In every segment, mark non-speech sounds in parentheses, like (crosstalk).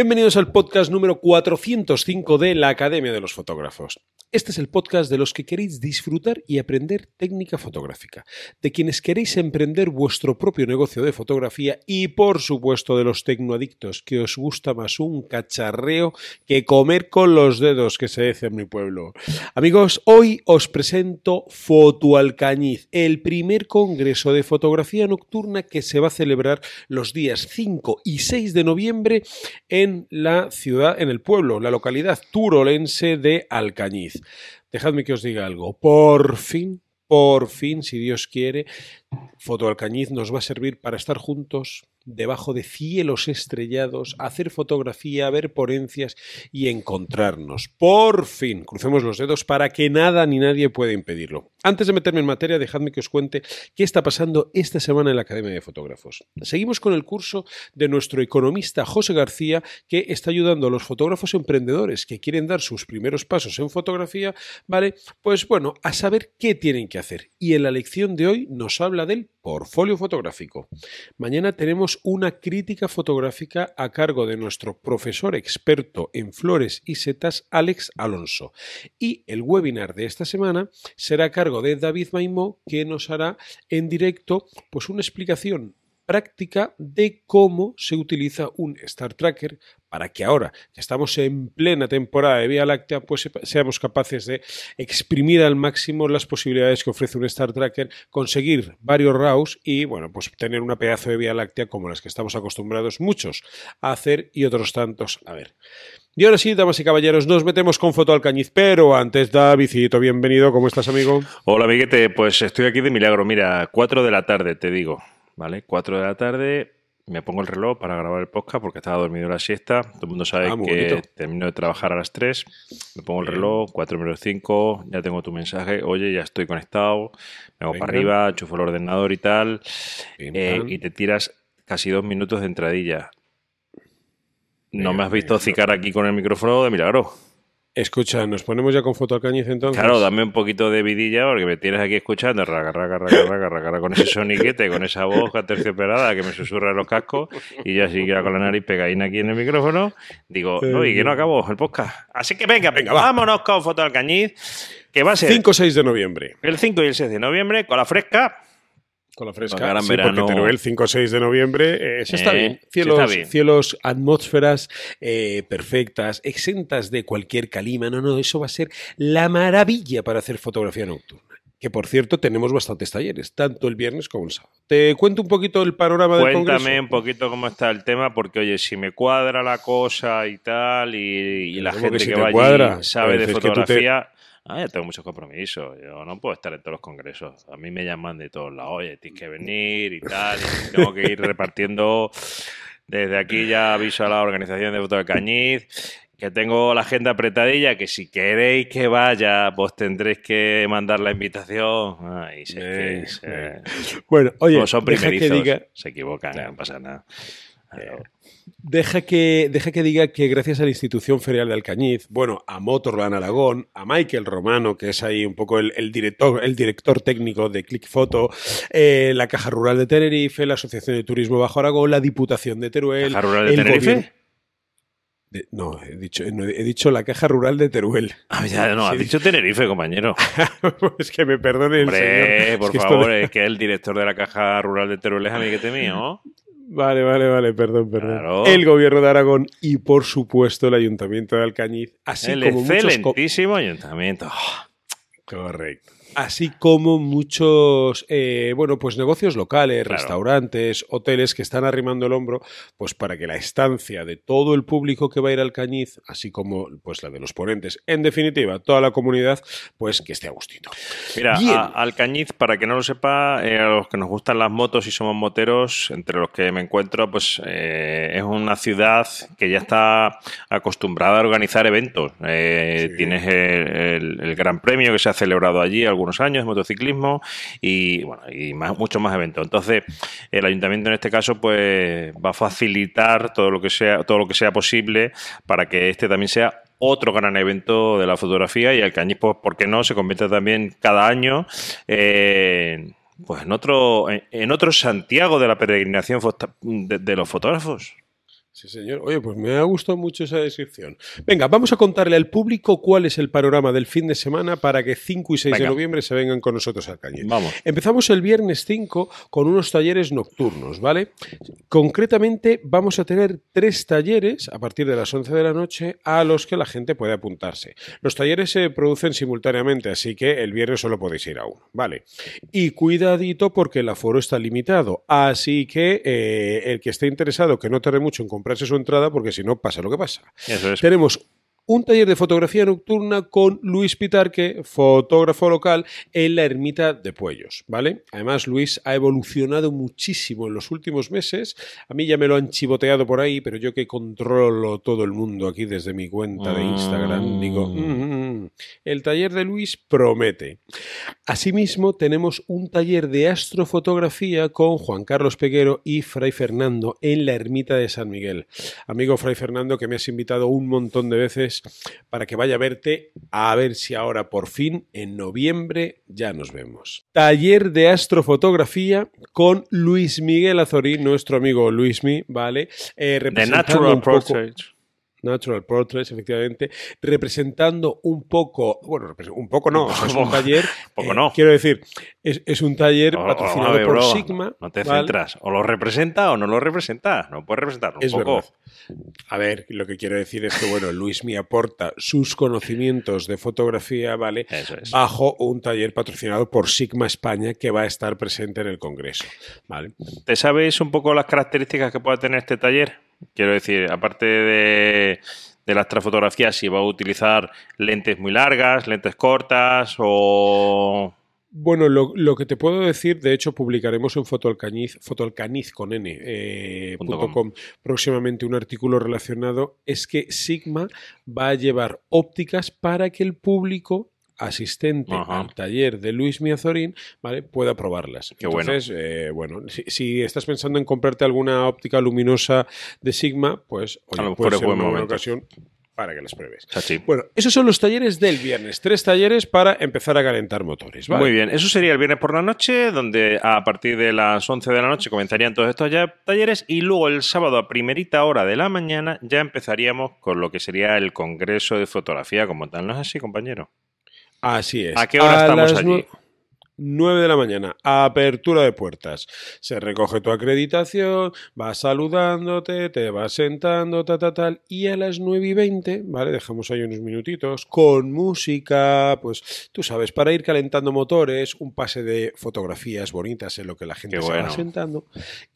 Bienvenidos al podcast número 405 de la Academia de los Fotógrafos. Este es el podcast de los que queréis disfrutar y aprender técnica fotográfica, de quienes queréis emprender vuestro propio negocio de fotografía y por supuesto de los tecnoadictos que os gusta más un cacharreo que comer con los dedos que se dice en mi pueblo. Amigos, hoy os presento Foto Alcañiz, el primer congreso de fotografía nocturna que se va a celebrar los días 5 y 6 de noviembre en la ciudad, en el pueblo, la localidad turolense de Alcañiz. Dejadme que os diga algo. Por fin, por fin, si Dios quiere, Foto Alcañiz nos va a servir para estar juntos debajo de cielos estrellados, hacer fotografía, ver ponencias y encontrarnos. Por fin, crucemos los dedos para que nada ni nadie pueda impedirlo. Antes de meterme en materia, dejadme que os cuente qué está pasando esta semana en la Academia de Fotógrafos. Seguimos con el curso de nuestro economista José García, que está ayudando a los fotógrafos emprendedores que quieren dar sus primeros pasos en fotografía, ¿vale? Pues bueno, a saber qué tienen que hacer. Y en la lección de hoy nos habla del portfolio fotográfico. Mañana tenemos una crítica fotográfica a cargo de nuestro profesor experto en flores y setas, Alex Alonso. Y el webinar de esta semana será a cargo de David Maimó, que nos hará en directo pues una explicación práctica de cómo se utiliza un Star Tracker para que ahora que estamos en plena temporada de Vía Láctea, pues seamos capaces de exprimir al máximo las posibilidades que ofrece un Star Tracker, conseguir varios RAWs y, bueno, pues tener una pedazo de Vía Láctea como las que estamos acostumbrados muchos a hacer y otros tantos a ver. Y ahora sí, damas y caballeros, nos metemos con Foto Alcañiz, pero antes, Davidito, bienvenido, ¿cómo estás, amigo? Hola, amiguete, pues estoy aquí de milagro, mira, 4 de la tarde, te digo. ¿Vale? 4 de la tarde, me pongo el reloj para grabar el podcast porque estaba dormido la siesta. Todo el mundo sabe ah, que termino de trabajar a las 3, me pongo el reloj, 4 menos 5, ya tengo tu mensaje, oye, ya estoy conectado, me hago para arriba, chufo el ordenador y tal, eh, y te tiras casi dos minutos de entradilla. No me has visto cicar aquí con el micrófono de milagro. Escucha, ¿nos ponemos ya con foto Alcañiz entonces? Claro, dame un poquito de vidilla porque me tienes aquí escuchando raga, raga, raga, raga, raga, con ese soniquete, con esa voz aterciopelada que me susurra en los cascos y yo así con la nariz pegadina aquí en el micrófono, digo, no, y que no acabó el podcast. Así que venga, venga, vámonos con foto Alcañiz, que va a ser... 5 6 de noviembre. El 5 y el 6 de noviembre, con la fresca con la fresca. Sí, porque Teruel 5 6 de noviembre, eh, está, bien. Cielos, cielos atmósferas eh, perfectas, exentas de cualquier calima. No, no, eso va a ser la maravilla para hacer fotografía nocturna. Que por cierto, tenemos bastantes talleres, tanto el viernes como el sábado. Te cuento un poquito el panorama del Congreso. Cuéntame un poquito cómo está el tema, porque oye, si me cuadra la cosa y tal, y, la gente que, va allí sabe de fotografía. Ah, ya tengo muchos compromisos. Yo no puedo estar en todos los congresos. A mí me llaman de todos lados. Oye, tienes que venir y tal. Y tengo que ir repartiendo. Desde aquí ya aviso a la organización de Voto de Cañiz que tengo la agenda apretadilla, que si queréis que vaya, pues tendréis que mandar la invitación. Ay, sé que, bueno, oye, son primerizos, se equivocan, no pasa nada. Deja que, deja que diga que gracias a la institución ferial de Alcañiz, bueno, a Motorland Aragón, a Michael Romano, que es ahí un poco el, director, el director técnico de ClickFoto, eh, la Caja Rural de Tenerife, la Asociación de Turismo Bajo Aragón, la Diputación de Teruel. ¿Caja Rural de Tenerife? no, he dicho, he dicho la caja rural de Teruel. Ah, ya, no, has dicho Tenerife, compañero. (laughs) es que me perdone el señor. por favor, es que el director de la caja rural de Teruel es amiguete mío. Vale, vale, vale, perdón, perdón. El gobierno de Aragón y, por supuesto, el ayuntamiento de Alcañiz, así el como excelentísimo ayuntamiento. Correcto así como muchos eh, bueno pues negocios locales, restaurantes, hoteles que están arrimando el hombro pues para que la estancia de todo el público que va a ir al Cañiz, así como pues la de los ponentes, en definitiva toda la comunidad, pues que esté a gustito. Mira, al Cañiz, para que no lo sepa, eh, a los que nos gustan las motos y somos moteros, entre los que me encuentro, pues eh, es una ciudad que ya está acostumbrada a organizar eventos. Tienes el, el, Gran Premio que se ha celebrado allí, algunos años, motociclismo y bueno, y más, muchos más eventos. Entonces, el ayuntamiento en este caso, pues va a facilitar todo lo que sea, todo lo que sea posible para que este también sea otro gran evento de la fotografía y el Cañiz, pues, ¿por qué no? Se convierte también cada año pues en otro, en otro Santiago de la peregrinación de los fotógrafos. Sí, señor. Oye, pues me ha gustado mucho esa descripción. Venga, vamos a contarle al público cuál es el panorama del fin de semana para que 5 y 6 de noviembre se vengan con nosotros al Cañiz. Vamos. Empezamos el viernes 5 con unos talleres nocturnos, ¿vale? Concretamente vamos a tener tres talleres a partir de las 11 de la noche a los que la gente puede apuntarse. Los talleres se producen simultáneamente, así que el viernes solo podéis ir a uno, ¿vale? Y cuidadito porque el aforo está limitado, así que eh, el que esté interesado que no tarde mucho en comprarse su entrada porque si no pasa lo que pasa. Eso es. Tenemos un taller de fotografía nocturna con Luis Pitarque, fotógrafo local, en la ermita de Puellos, ¿vale? Además, Luis ha evolucionado muchísimo en los últimos meses. A mí ya me lo han chivoteado por ahí, pero yo que controlo todo el mundo aquí desde mi cuenta de Instagram, digo, "Mm, mm, el taller de Luis promete. Asimismo, tenemos un taller de astrofotografía con Juan Carlos Peguero y Fray Fernando en la ermita de San Miguel. Amigo Fray Fernando, que me has invitado un montón de veces para que vaya a verte, a ver si ahora por fin en noviembre ya nos vemos. Taller de astrofotografía con Luis Miguel Azorín, nuestro amigo Luismi, ¿vale? Eh, The Natural Portrait. Natural Portraits, efectivamente, representando un poco, bueno, un poco no, o sea, es un taller, (laughs) poco eh, no. quiero decir, es, es un taller O- patrocinado ver, por bro, Sigma. No te ¿vale? centras. O lo representa o no lo representa. No puedes representarlo. Es un poco. verdad. A ver, lo que quiero decir es que, bueno, Luis me aporta sus conocimientos de fotografía, ¿vale? Eso es. Bajo un taller patrocinado por Sigma España que va a estar presente en el Congreso, ¿vale? ¿Te sabes un poco las características que puede tener este taller? Quiero decir, aparte de, de la astrofotografía, si va a utilizar lentes muy largas, lentes cortas o... Bueno, lo, lo que te puedo decir, de hecho, publicaremos en Fotoalcañiz, fotoalcaniz con N, eh, Punto com, próximamente un artículo relacionado, es que Sigma va a llevar ópticas para que el público asistente Ajá. al taller de Luis Miazorín ¿vale? pueda probarlas. Qué bueno. Entonces, eh, bueno, si, si estás pensando en comprarte alguna óptica luminosa de Sigma, pues oye, A lo puede es ser buen una buena momento. ocasión para que las pruebes. Chachi. Bueno, esos son los talleres del viernes. Tres talleres para empezar a calentar motores. ¿vale? Muy bien, eso sería el viernes por la noche, donde a partir de las 11 de la noche comenzarían todos estos ya talleres y luego el sábado a primerita hora de la mañana ya empezaríamos con lo que sería el Congreso de Fotografía como tal. ¿No es así, compañero? Así es. ¿A qué hora estamos allí? Nue- 9 de la mañana, apertura de puertas. Se recoge tu acreditación, vas saludándote, te vas sentando, ta, ta, tal. Y a las 9 y 20, ¿vale? Dejamos ahí unos minutitos con música, pues tú sabes, para ir calentando motores, un pase de fotografías bonitas en lo que la gente Qué se va sentando.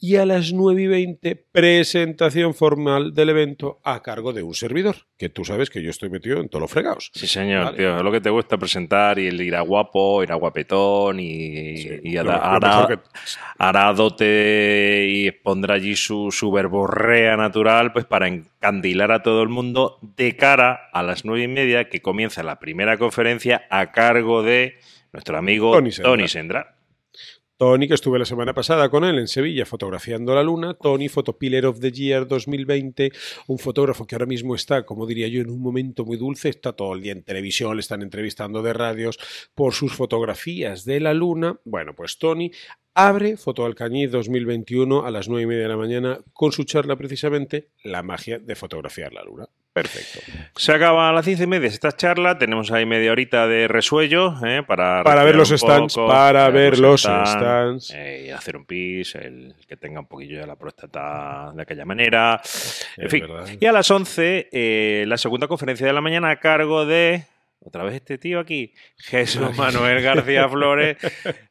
Y a las 9 y 20, presentación formal del evento a cargo de un servidor, que tú sabes que yo estoy metido en todos los fregados. Sí, señor, Vale. tío. Es lo que te gusta presentar y el ir a guapo, ir a guapetón y, Sí, y lo- lo que- y expondrá allí su, su verborrea natural pues para encandilar a todo el mundo de cara a las nueve y media que comienza la primera conferencia a cargo de nuestro amigo Tony Sendra. Tony Sendra. Tony, que estuve la semana pasada con él en Sevilla fotografiando la luna. Tony, Photopillar of the Year 2020, un fotógrafo que ahora mismo está, como diría yo, en un momento muy dulce. Está todo el día en televisión, le están entrevistando de radios por sus fotografías de la luna. Bueno, pues Tony abre Foto Alcañiz 2021 a las 9 y media de la mañana con su charla precisamente La magia de fotografiar la luna. Perfecto. Se acaba a las diez y media esta charla. Tenemos ahí media horita de resuello ¿eh? para, Para ver los stands, poco, para ver los stands. eh, y hacer un pis, el que tenga un poquillo de la próstata de aquella manera. En Es fin. verdad. Y a las 11, eh, la segunda conferencia de la mañana a cargo de. Otra vez este tío aquí, (laughs) Jesús Manuel García (laughs) Flores,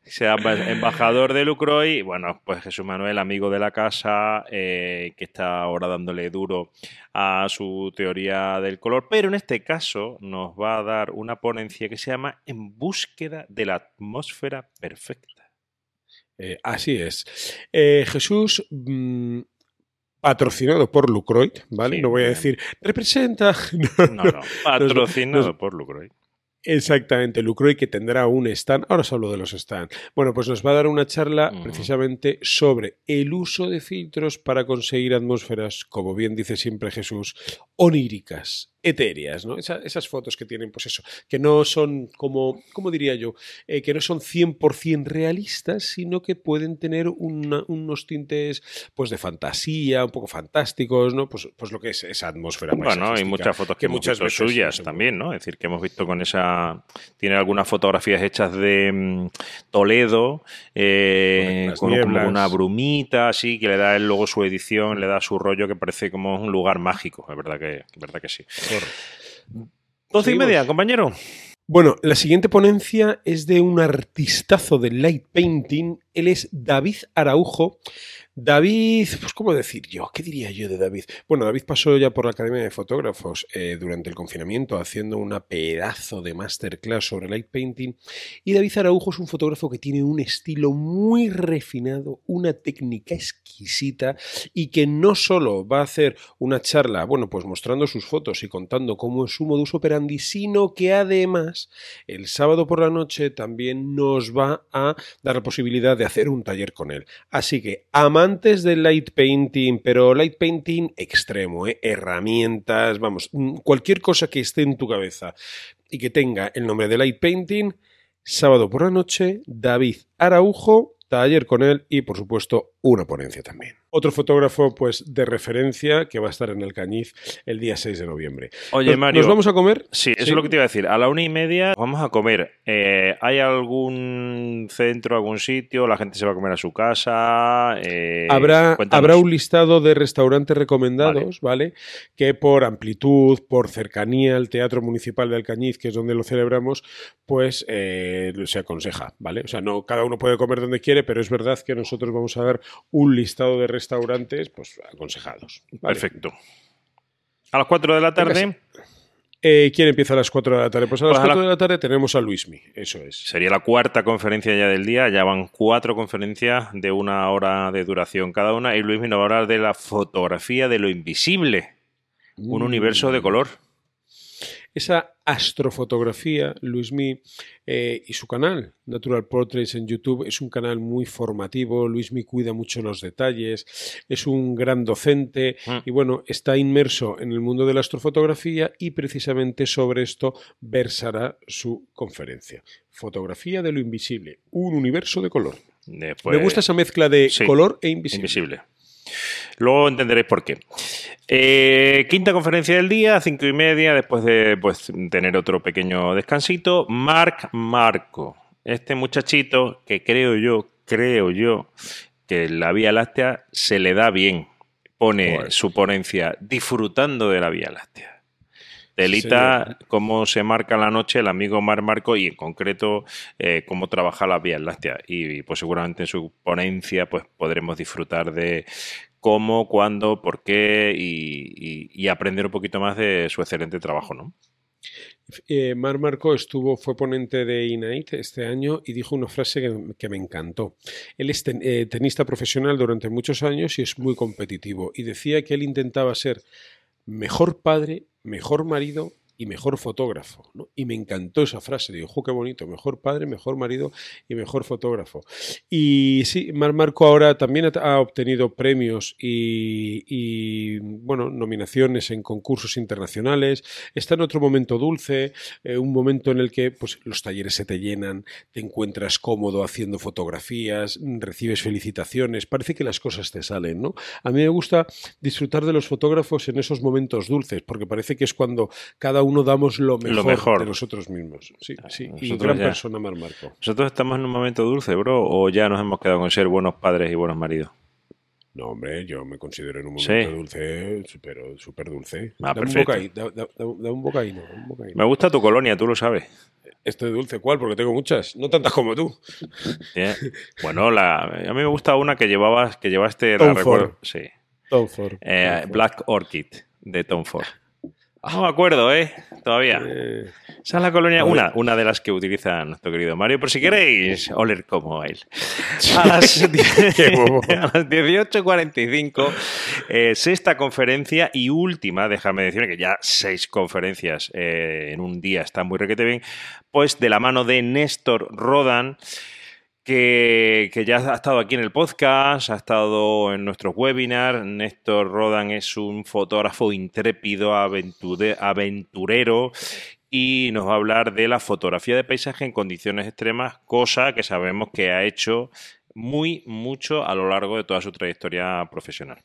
sea emba- embajador de Lucroy. Bueno, pues Jesús Manuel, amigo de la casa, eh, que está ahora dándole duro a su teoría del color, pero en este caso nos va a dar una ponencia que se llama En búsqueda de la atmósfera perfecta. Eh, así es. Eh, Jesús, mm, patrocinado por Lucroid, ¿vale? Sí, no voy a decir, representa. (laughs) No, no, patrocinado nos- por Lucroy. Exactamente, Lucroy que tendrá un stand. Ahora os hablo de los stands. Bueno, pues nos va a dar una charla precisamente sobre el uso de filtros para conseguir atmósferas, como bien dice siempre Jesús, oníricas. Etéreas, ¿no? Esa- esas fotos que tienen, pues eso, que no son como, ¿cómo diría yo? Eh, que no son 100% realistas, sino que pueden tener una- unos tintes, pues de fantasía, un poco fantásticos, ¿no? Pues, pues lo que es esa atmósfera Bueno, hay muchas fotos que, que hemos muchas visto veces suyas también, ¿no? Es decir, que hemos visto con esa... Tiene algunas fotografías hechas de mm, Toledo, eh, con como una brumita, así, que le da él luego su edición, le da su rollo que parece como un lugar mágico, es verdad que, es verdad que sí. Doce y media, compañero. Bueno, la siguiente ponencia es de un artistazo del light painting. Él es David Araujo. David, pues cómo decir yo, ¿qué diría yo de David? Bueno, David pasó ya por la Academia de Fotógrafos eh, durante el confinamiento haciendo una pedazo de masterclass sobre light painting y David Araujo es un fotógrafo que tiene un estilo muy refinado, una técnica exquisita y que no solo va a hacer una charla, bueno, pues mostrando sus fotos y contando cómo es su modus operandi, sino que además el sábado por la noche también nos va a dar la posibilidad de hacer un taller con él. Así que amantes del light painting, pero light painting extremo, ¿eh? herramientas, vamos, mm, cualquier cosa que esté en tu cabeza y que tenga el nombre de light painting, sábado por la noche, David Araujo, taller con él y por supuesto una ponencia también. Otro fotógrafo pues de referencia que va a estar en el Cañiz el día 6 de noviembre. Oye, ¿Nos, Mario. ¿Nos vamos a comer? Sí, eso Sí. es lo que te iba a decir. A la una y media vamos a comer. Eh, ¿Hay algún centro, algún sitio? ¿La gente se va a comer a su casa? Eh, Habrá, cuéntanos. habrá un listado de restaurantes recomendados, ¿vale? Que por amplitud, por cercanía al Teatro Municipal de Alcañiz, que es donde lo celebramos, pues eh, se aconseja, ¿vale? O sea, no cada uno puede comer donde quiere, pero es verdad que nosotros vamos a dar un listado de restaurantes, pues aconsejados. ¿vale? Perfecto. A las 4 de la tarde Eh, ¿Quién empieza a las 4 de la tarde? Pues a las Pues a la- 4 de la tarde tenemos a Luismi, eso es. sería la cuarta conferencia ya del día. Ya van cuatro conferencias de una hora de duración cada una. Y Luis nos va a hablar de la fotografía de lo invisible. Un Mm. universo de color. Esa astrofotografía, Luismi eh, y su canal, Natural Portraits en YouTube, es un canal muy formativo. Luismi cuida mucho los detalles, es un gran docente Mm. y bueno, está inmerso en el mundo de la astrofotografía y precisamente sobre esto versará su conferencia. Fotografía de lo invisible, un universo de color. Después- Me gusta esa mezcla de sí, color e invisible. Invisible. Luego entenderéis por qué. Eh, quinta conferencia del día, cinco y media, después de pues, tener otro pequeño descansito. Marc Marco. Este muchachito que creo yo, creo yo, que la Vía Láctea se le da bien. Pone Joder. su ponencia disfrutando de la Vía Láctea. Delita cómo se marca la noche el amigo Mar Marco y en concreto eh, cómo trabaja las vías lácteas. Y pues seguramente en su ponencia pues podremos disfrutar de cómo, cuándo, por qué y, y- y aprender un poquito más de su excelente trabajo, ¿no? Eh, Mar Marco estuvo, fue ponente de INAIT este año y dijo una frase que, que me encantó. Él es ten- eh, tenista profesional durante muchos años y es muy competitivo. Y decía que él intentaba ser mejor padre, mejor marido y mejor fotógrafo. Y me encantó esa frase. Digo, "Jo, qué bonito, mejor padre, mejor marido y mejor fotógrafo. Y sí, Mar Marco ahora también ha, obtenido premios y, y, bueno, nominaciones en concursos internacionales. Está en otro momento dulce, eh, un momento en el que pues, los talleres se te llenan, te encuentras cómodo haciendo fotografías, recibes felicitaciones, parece que las cosas te salen, ¿no? A mí me gusta disfrutar de los fotógrafos en esos momentos dulces, porque parece que es cuando cada uno damos lo mejor, mejor. de nosotros mismos. Sí, sí. Y gran ya- persona, Mar Marco. ¿Nosotros estamos en un momento dulce, bro? ¿O ya nos hemos quedado con ser buenos padres y buenos maridos? No, hombre, yo me considero en un Sí. momento dulce, pero súper dulce. Ah, da, un bocadillo, da, da- da- da un bocadillo, da un bocadillo. Me gusta tu colonia, tú lo sabes. Estoy dulce, ¿cuál? Porque tengo muchas, no tantas como tú. Bueno, la, a mí me gusta una que llevabas, que llevaste, la Tom recuerdo. Ford. Sí. Tom Ford. Eh, Tom Ford. Black Orchid de Tom Ford. No me acuerdo, ¿eh? Todavía. Eh, Esa es la colonia, una, una de las que utiliza nuestro querido Mario, por si queréis oler como él. A las, (laughs) (laughs) las 18.45, eh, sexta conferencia y última, déjame decir que ya seis conferencias eh, en un día está muy requete bien, pues de la mano de Néstor Rodan, que, ya ha estado aquí en el podcast, ha estado en nuestros webinars. Néstor Rodan es un fotógrafo intrépido, aventurero y nos va a hablar de la fotografía de paisaje en condiciones extremas, cosa que sabemos que ha hecho muy mucho a lo largo de toda su trayectoria profesional.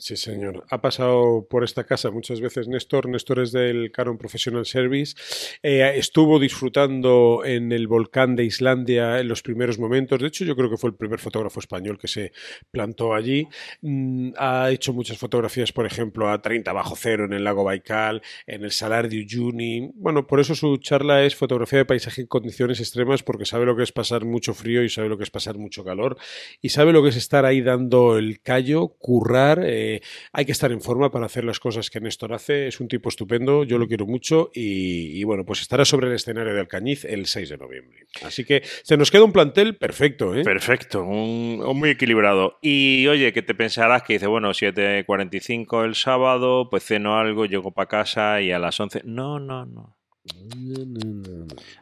Sí, señor. Ha pasado por esta casa muchas veces Néstor. Néstor es del Canon Professional Service. Eh, estuvo disfrutando en el volcán de Islandia en los primeros momentos. De hecho, yo creo que fue el primer fotógrafo español que se plantó allí. Mm, ha hecho muchas fotografías, por ejemplo, a 30 bajo cero en el lago Baikal, en el Salar de Uyuni. Bueno, por eso su charla es fotografía de paisaje en condiciones extremas, porque sabe lo que es pasar mucho frío y sabe lo que es pasar mucho calor y sabe lo que es estar ahí dando el callo, currar. Eh, hay que estar en forma para hacer las cosas que Néstor hace. Es un tipo estupendo, yo lo quiero mucho y, bueno, pues estará sobre el escenario de Alcañiz el 6 de noviembre. Así que se nos queda un plantel perfecto. ¿eh? Perfecto, un, muy equilibrado. Y oye, que te pensarás que dice, bueno, 7.45 el sábado, pues ceno algo, llego para casa y a las 11... No, no, no.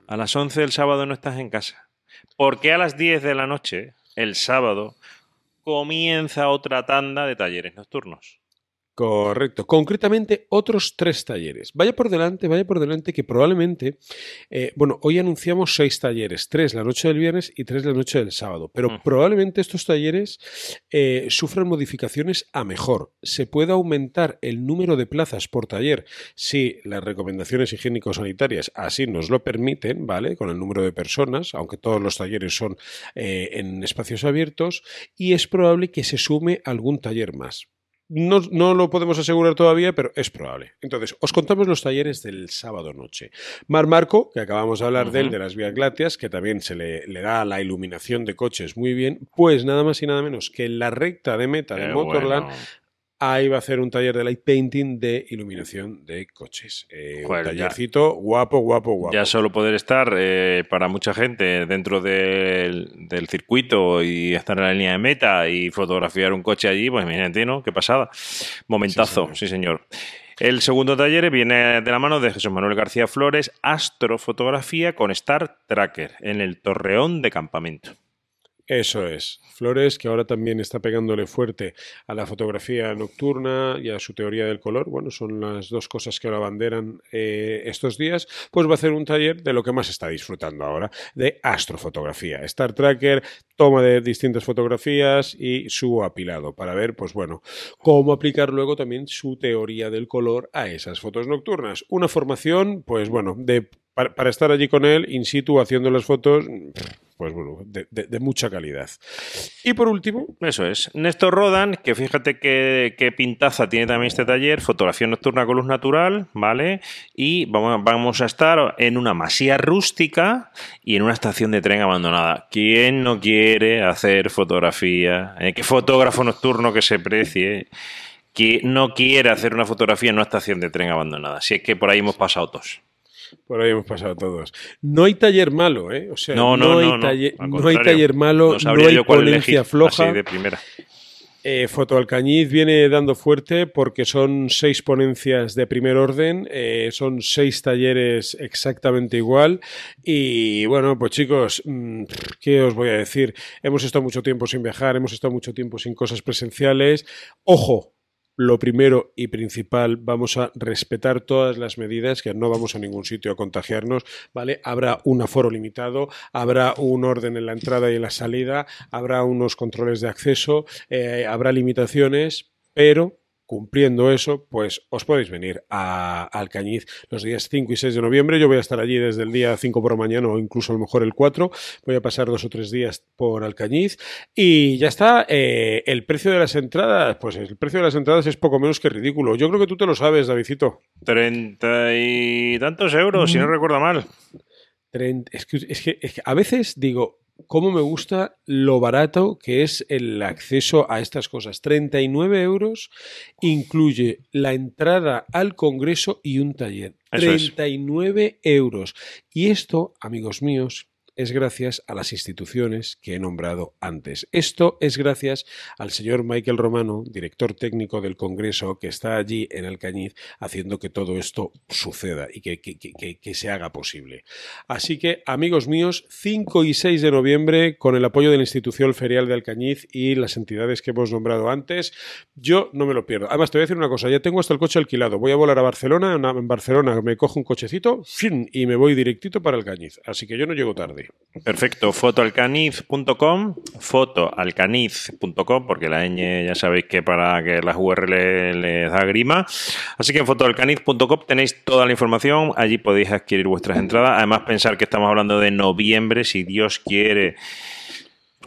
A las 11 del sábado no estás en casa. Porque a las 10 de la noche, el sábado, comienza otra tanda de talleres nocturnos. Correcto. Concretamente, otros tres talleres. Vaya por delante, vaya por delante que probablemente, eh, bueno, hoy anunciamos seis talleres, tres la noche del viernes y tres la noche del sábado, pero mm. probablemente estos talleres eh, sufran modificaciones a mejor. Se puede aumentar el número de plazas por taller si las recomendaciones higiénico-sanitarias así nos lo permiten, ¿vale? Con el número de personas, aunque todos los talleres son eh, en espacios abiertos, y es probable que se sume algún taller más. No, no, lo podemos asegurar todavía, pero es probable. Entonces, os contamos los talleres del sábado noche. Mar Marco, que acabamos de hablar de él, de las vías lácteas, que también se le, le, da la iluminación de coches muy bien, pues nada más y nada menos que en la recta de meta de Motorland Ahí va a hacer un taller de light painting de iluminación de coches. Eh, un tallercito guapo, guapo, guapo. Ya solo poder estar eh, para mucha gente dentro del, circuito y estar en la línea de meta y fotografiar un coche allí, pues imagínate, ¿no? Qué pasada. Momentazo, sí, señor. El segundo taller viene de la mano de Jesús Manuel García Flores, astrofotografía con Star Tracker en el Torreón de Campamento. Eso es. Flores, que ahora también está pegándole fuerte a la fotografía nocturna y a su teoría del color, bueno, son las dos cosas que lo abanderan eh, estos días, pues va a hacer un taller de lo que más está disfrutando ahora, de astrofotografía. Star Tracker, toma de distintas fotografías y su apilado para ver, pues bueno, cómo aplicar luego también su teoría del color a esas fotos nocturnas. Una formación, pues bueno, de para, estar allí con él, in situ, haciendo las fotos, pues bueno, de, mucha calidad. Y por último. Eso es. Néstor Rodan, que fíjate qué, pintaza tiene también este taller, fotografía nocturna con luz natural, ¿vale? Y vamos, vamos a estar en una masía rústica y en una estación de tren abandonada. ¿Quién no quiere hacer fotografía? ¿Eh? ¿Qué fotógrafo nocturno que se precie? que no quiere hacer una fotografía en una estación de tren abandonada. Si es que por ahí hemos pasado todos. Por ahí hemos pasado todos. No hay taller malo, ¿eh? O sea, no, no, hay, taller, no, hay taller malo, no, hay ponencia floja. de primera. Eh, Fotoalcañiz viene dando fuerte porque son seis ponencias de primer orden, eh, son seis talleres exactamente igual y bueno, pues chicos, mm, ¿qué os voy a decir? Hemos estado mucho tiempo sin viajar, hemos estado mucho tiempo sin cosas presenciales. Ojo, lo primero y principal, vamos a respetar todas las medidas, que no vamos a ningún sitio a contagiarnos, ¿vale? Habrá un aforo limitado, habrá un órden en la entrada y en la salida, habrá unos controles de acceso, eh, habrá limitaciones, pero cumpliendo eso, pues os podéis venir a Alcañiz los días 5 y 6 de noviembre. Yo voy a estar allí desde el día 5 por la mañana o incluso a lo mejor el 4. Voy a pasar dos o tres días por Alcañiz. Y ya está. Eh, el precio de las entradas, pues el precio de las entradas es poco menos que ridículo. Yo creo que tú te lo sabes, Davidito. Treinta y tantos euros, si no mm. recuerdo mal. es que a veces digo, cómo me gusta lo barato que es el acceso a estas cosas. 39 euros incluye la entrada al Congreso y un taller. 39 euros. Y esto, amigos míos, es gracias a las instituciones que he nombrado antes. Esto es gracias al señor Michael Romano, director técnico del Congreso, que está allí en Alcañiz haciendo que todo esto suceda y que, se haga posible. Así que, amigos míos, 5 y 6 de noviembre, con el apoyo de la institución ferial de Alcañiz y las entidades que hemos nombrado antes, yo no me lo pierdo. Además, te voy a decir una cosa, ya tengo hasta el coche alquilado. Voy a volar a Barcelona, en Barcelona me cojo un cochecito y me voy directito para Alcañiz. Así que yo no llego tarde. Perfecto, fotoalcaniz.com, fotoalcaniz.com, porque la ñ ya sabéis que para que las URL les da grima. Así que en fotoalcaniz.com tenéis toda la información, allí podéis adquirir vuestras entradas. Además, pensar que estamos hablando de noviembre, si Dios quiere.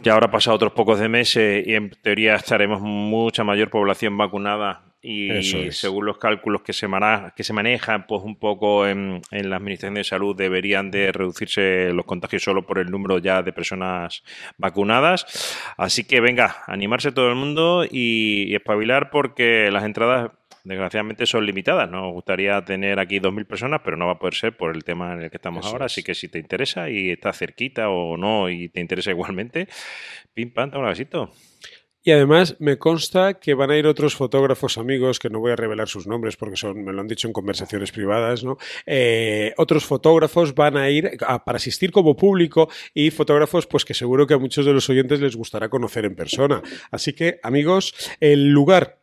Ya habrá pasado otros pocos de meses y en teoría estaremos mucha mayor población vacunada y es. según los cálculos que se, mara, que se manejan pues un poco en, en, la Administración de Salud deberían de reducirse los contagios solo por el número ya de personas vacunadas. Así que venga, animarse todo el mundo y, y espabilar porque las entradas desgraciadamente son limitadas. Nos gustaría tener aquí 2.000 personas, pero no va a poder ser por el tema en el que estamos Eso ahora. Es. Así que si te interesa y está cerquita o no y te interesa igualmente, pim, pam, un besito. Y además me consta que van a ir otros fotógrafos amigos, que no voy a revelar sus nombres porque son, me lo han dicho en conversaciones privadas, ¿no? Eh, otros fotógrafos van a ir a, para asistir como público y fotógrafos pues que seguro que a muchos de los oyentes les gustará conocer en persona. Así que amigos, el lugar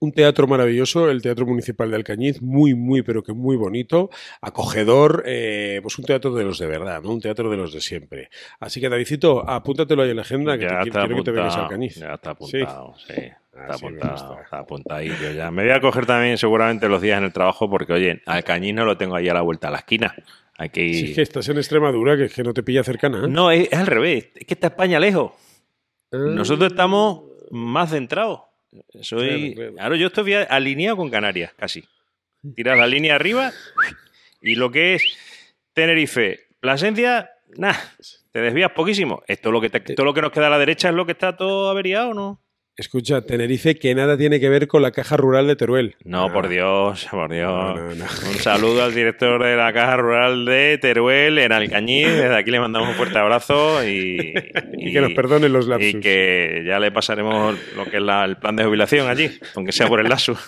un teatro maravilloso, el Teatro Municipal de Alcañiz, muy, muy, pero que muy bonito, acogedor, eh, pues un teatro de los de verdad, ¿no? Un teatro de los de siempre. Así que, Davidcito, apúntate ahí en la agenda, que ya te, quiero que te vengas a Alcañiz. Ya está apuntado, sí. sí. Está, apuntado, está apuntadillo ya. Me voy a coger también seguramente los días en el trabajo porque, oye, Alcañiz no lo tengo ahí a la vuelta a la esquina. Ir... Sí, es que estás en Extremadura, que es que no te pilla cercana. ¿eh? No, es, es, al revés. Es que está España lejos. Ah. Nosotros estamos más centrados. Soy. Claro, claro. claro, yo estoy alineado con Canarias, casi. Tiras la línea arriba y lo que es Tenerife, Plasencia, nada, te desvías poquísimo. Esto lo que te, todo lo que nos queda a la derecha es lo que está todo averiado, ¿no? Escucha, Tenerife que nada tiene que ver con la caja rural de Teruel. No, no. por Dios, por Dios. No, no, un saludo al director de la caja rural de Teruel en Alcañiz. Desde aquí le mandamos un fuerte abrazo y, y, (laughs) y que nos perdonen los lapsus. Y que ya le pasaremos lo que es la, el plan de jubilación allí, aunque sea por el lapsus.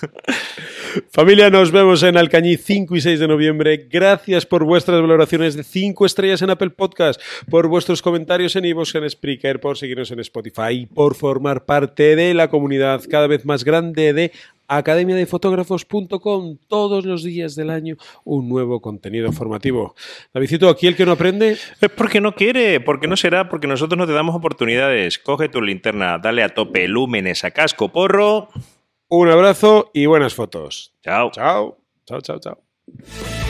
Familia, nos vemos en Alcañiz 5 y 6 de noviembre. Gracias por vuestras valoraciones de 5 estrellas en Apple Podcast, por vuestros comentarios en iVoox, en Spreaker, por seguirnos en Spotify, por formar parte de la comunidad cada vez más grande de academiadefotógrafos.com todos los días del año un nuevo contenido formativo. Davidito, aquí el que no aprende es porque no quiere, porque no será, porque nosotros no te damos oportunidades. Coge tu linterna, dale a tope lúmenes a casco porro. Un abrazo y buenas fotos. Chao. Chao. Chao, chao, chao.